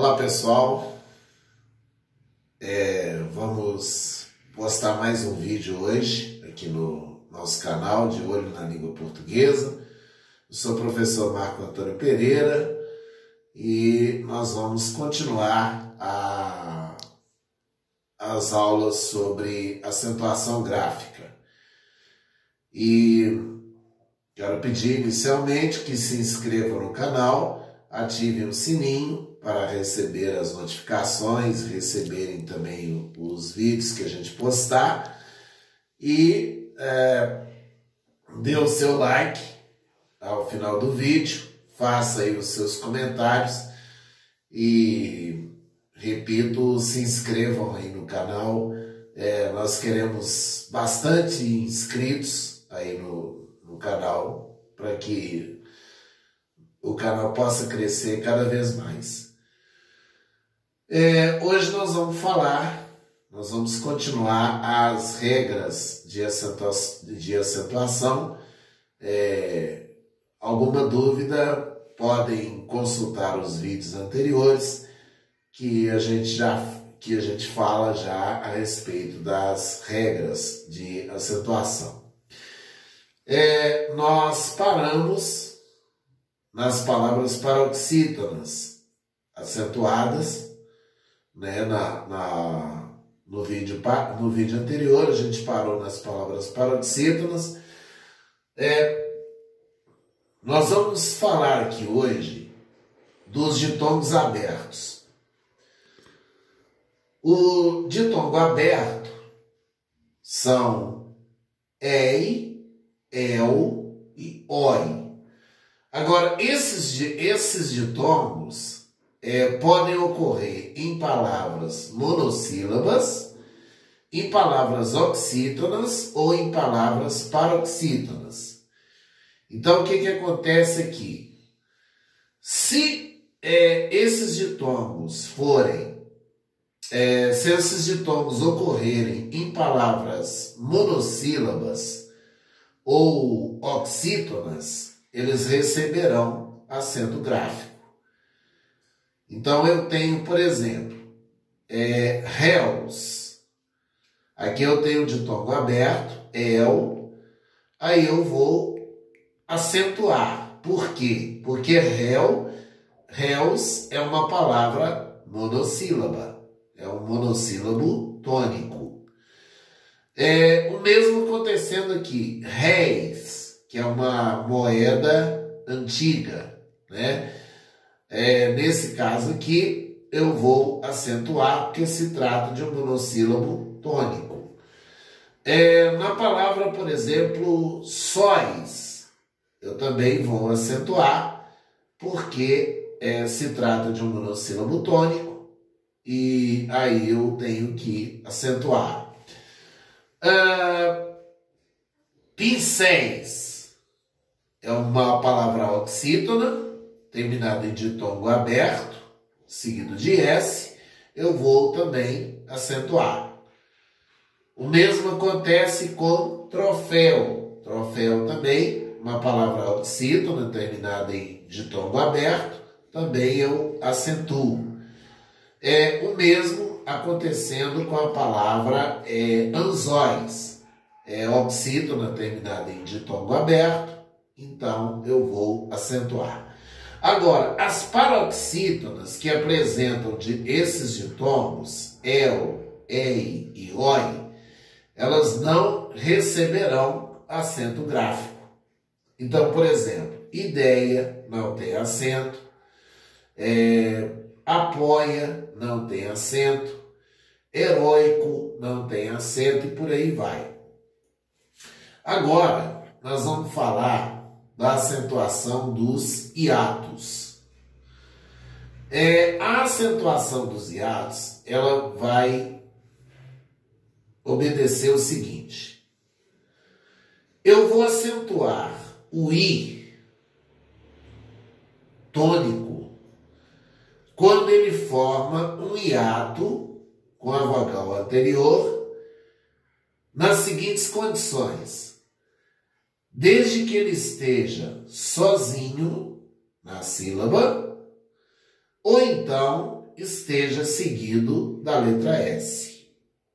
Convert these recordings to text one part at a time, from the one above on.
Olá pessoal, é, vamos postar mais um vídeo hoje aqui no nosso canal de Olho na Língua Portuguesa. Eu sou o professor Marco Antônio Pereira e nós vamos continuar a, as aulas sobre acentuação gráfica. E quero pedir inicialmente que se inscrevam no canal, ativem o sininho para receber as notificações, receberem também os vídeos que a gente postar e é, dê o seu like ao final do vídeo, faça aí os seus comentários e repito, se inscrevam aí no canal. É, nós queremos bastante inscritos aí no, no canal para que o canal possa crescer cada vez mais. É, hoje nós vamos falar, nós vamos continuar as regras de, acentua de acentuação. É, alguma dúvida, podem consultar os vídeos anteriores que a gente já que a gente fala já a respeito das regras de acentuação. É, nós paramos nas palavras paroxítonas acentuadas né, na, na, no, vídeo, no vídeo anterior, a gente parou nas palavras paroxítonas. É, nós vamos falar aqui hoje dos ditongos abertos. O ditongo aberto são EI, EL e OI. Agora, esses, esses ditongos é, podem ocorrer em palavras monossílabas, em palavras oxítonas ou em palavras paroxítonas. Então, o que, que acontece aqui? Se é, esses ditongos forem, é, se esses ditongos ocorrerem em palavras monossílabas ou oxítonas, eles receberão acento gráfico. Então eu tenho, por exemplo, é, réus. Aqui eu tenho o ditongo aberto, el. Aí eu vou acentuar. Por quê? Porque réu, réus é uma palavra monossílaba. É um monossílabo tônico. É, o mesmo acontecendo aqui. Réis, que é uma moeda antiga, né? É, nesse caso aqui, eu vou acentuar, porque se trata de um monossílabo tônico. É, na palavra, por exemplo, sóis, eu também vou acentuar, porque é, se trata de um monossílabo tônico, e aí eu tenho que acentuar. Ah, pincéis é uma palavra oxítona, terminado em ditongo aberto, seguido de S, eu vou também acentuar. O mesmo acontece com troféu. Troféu também, uma palavra oxítona terminada em ditongo aberto, também eu acentuo. É o mesmo acontecendo com a palavra é, anzóis. É oxítona terminada em ditongo aberto, então eu vou acentuar. Agora, as paroxítonas que apresentam de esses ditongos, el, ei e oi, elas não receberão acento gráfico. Então, por exemplo, ideia não tem acento, é, apoia não tem acento, heróico não tem acento e por aí vai. Agora, nós vamos falar da acentuação dos hiatos. É, a acentuação dos hiatos, ela vai obedecer o seguinte. Eu vou acentuar o i tônico quando ele forma um hiato com a vogal anterior nas seguintes condições desde que ele esteja sozinho na sílaba, ou então esteja seguido da letra S.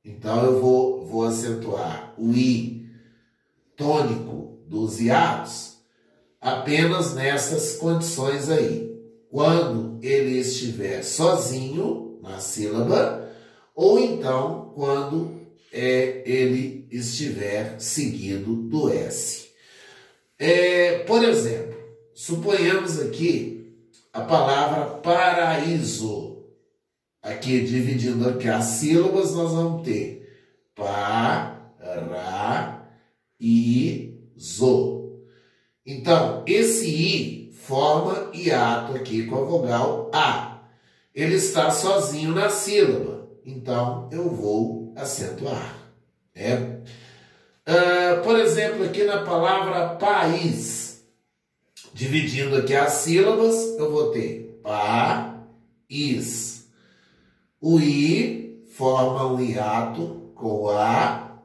Então eu vou, vou acentuar o I tônico dos hiatos apenas nessas condições aí. Quando ele estiver sozinho na sílaba, ou então quando é, ele estiver seguido do S. Por exemplo, suponhamos aqui a palavra paraíso. Aqui, dividindo aqui as sílabas, nós vamos ter paraíso. Então, esse I forma hiato aqui com a vogal A. Ele está sozinho na sílaba, então eu vou acentuar. Né? Uh, por exemplo, aqui na palavra país, dividindo aqui as sílabas, eu vou ter país. O I forma um hiato com A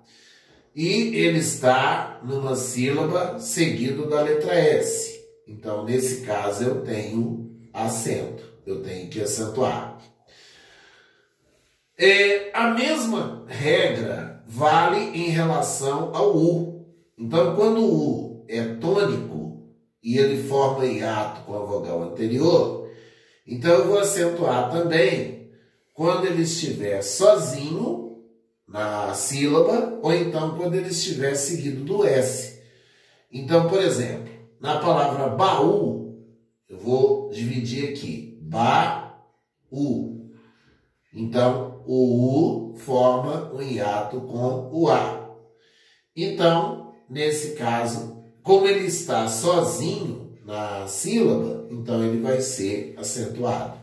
e ele está numa sílaba seguido da letra S. Então, nesse caso, eu tenho acento, eu tenho que acentuar. É, a mesma regra vale em relação ao U. Então, quando o U é tônico e ele forma hiato com a vogal anterior, então eu vou acentuar também quando ele estiver sozinho na sílaba, ou então quando ele estiver seguido do S. Então, por exemplo, na palavra baú, eu vou dividir aqui, ba-u. Então, o U forma um hiato com o A. Então, nesse caso, como ele está sozinho na sílaba, então ele vai ser acentuado.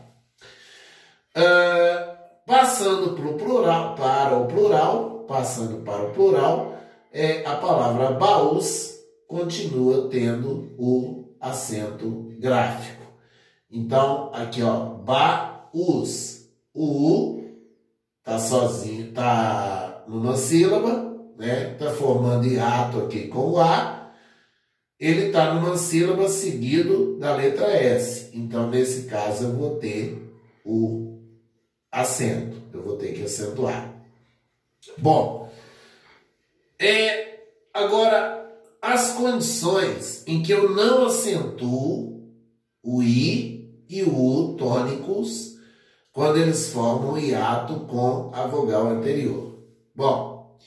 Uh, passando para o plural, para o plural, passando para o plural, é, a palavra baús continua tendo o acento gráfico. Então, aqui ó, baús. O U tá sozinho, tá numa sílaba, né? Tá formando hiato aqui com o A. Ele tá numa sílaba seguido da letra S. Então, nesse caso, eu vou ter o acento. Eu vou ter que acentuar. Bom, é, agora, as condições em que eu não acentuo o I e o U tônicos quando eles formam hiato com a vogal anterior. Bom,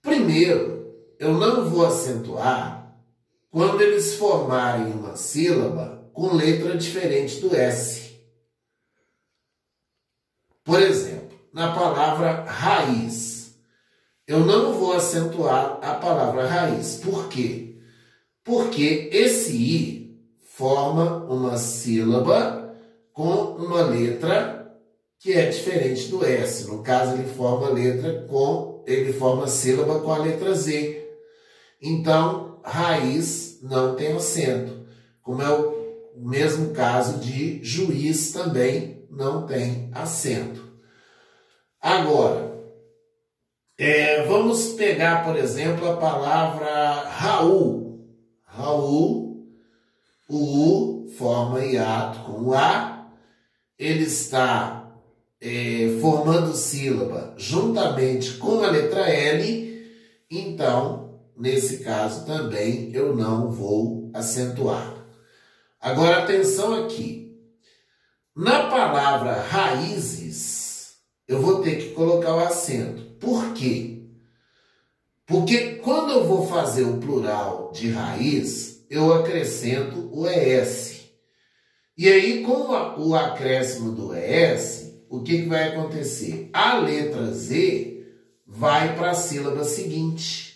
primeiro, eu não vou acentuar quando eles formarem uma sílaba com letra diferente do S. Por exemplo, na palavra raiz, eu não vou acentuar a palavra raiz. Por quê? Porque esse i forma uma sílaba com uma letra que é diferente do S. No caso, ele forma letra com ele forma sílaba com a letra Z. Então, raiz não tem acento, como é o mesmo caso de juiz também não tem acento. Agora, é, vamos pegar, por exemplo, a palavra Raul. Raul, o U forma hiato com o A, ele está é, formando sílaba juntamente com a letra L, então, nesse caso também eu não vou acentuar. Agora, atenção aqui. Na palavra raízes, eu vou ter que colocar o acento. Por quê? Porque quando eu vou fazer o plural de raiz, eu acrescento o ES. E aí, com o acréscimo do ES, o que, que vai acontecer? A letra Z vai para a sílaba seguinte.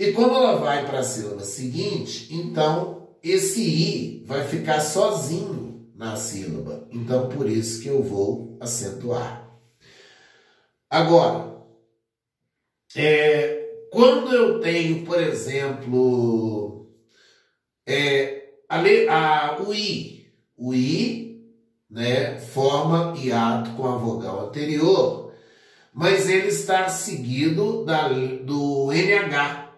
E como ela vai para a sílaba seguinte, então esse I vai ficar sozinho na sílaba. Então, por isso que eu vou acentuar. Agora, é, quando eu tenho, por exemplo, é, a, a, o I, o I né, forma hiato com a vogal anterior, mas ele está seguido da, do NH.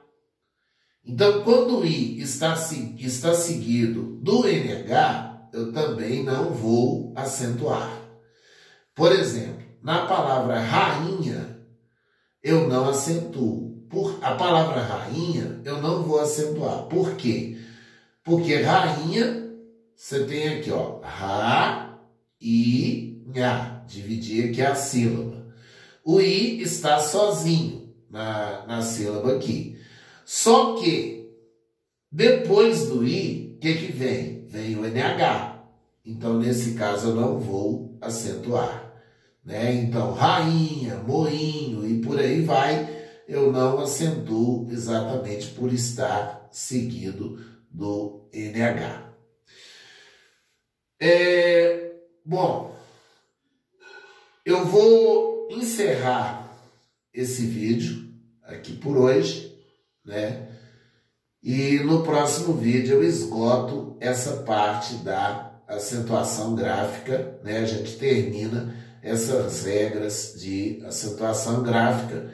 Então, quando o I está, está seguido do NH, eu também não vou acentuar. Por exemplo, na palavra rainha, eu não acentuo. Por, a palavra rainha, eu não vou acentuar. Por quê? Porque rainha, você tem aqui, ó, ra, i, nha. Dividir aqui a sílaba. O i está sozinho na, na sílaba aqui. Só que, depois do i, o que, que vem? Vem o NH. Então, nesse caso, eu não vou acentuar. Né? Então, rainha, moinho e por aí vai, eu não acentuo exatamente por estar seguido do NH. É, bom, eu vou encerrar esse vídeo aqui por hoje, né? E no próximo vídeo eu esgoto essa parte da acentuação gráfica, né? A gente termina essas regras de acentuação gráfica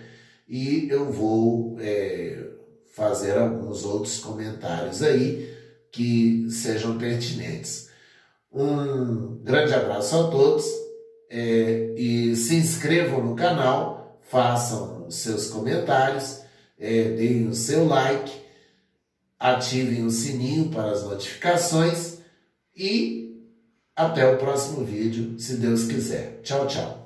e eu vou é, fazer alguns outros comentários aí que sejam pertinentes. Um grande abraço a todos é, e se inscrevam no canal, façam seus comentários, é, deem o seu like, ativem o sininho para as notificações e até o próximo vídeo, se Deus quiser. Tchau, tchau.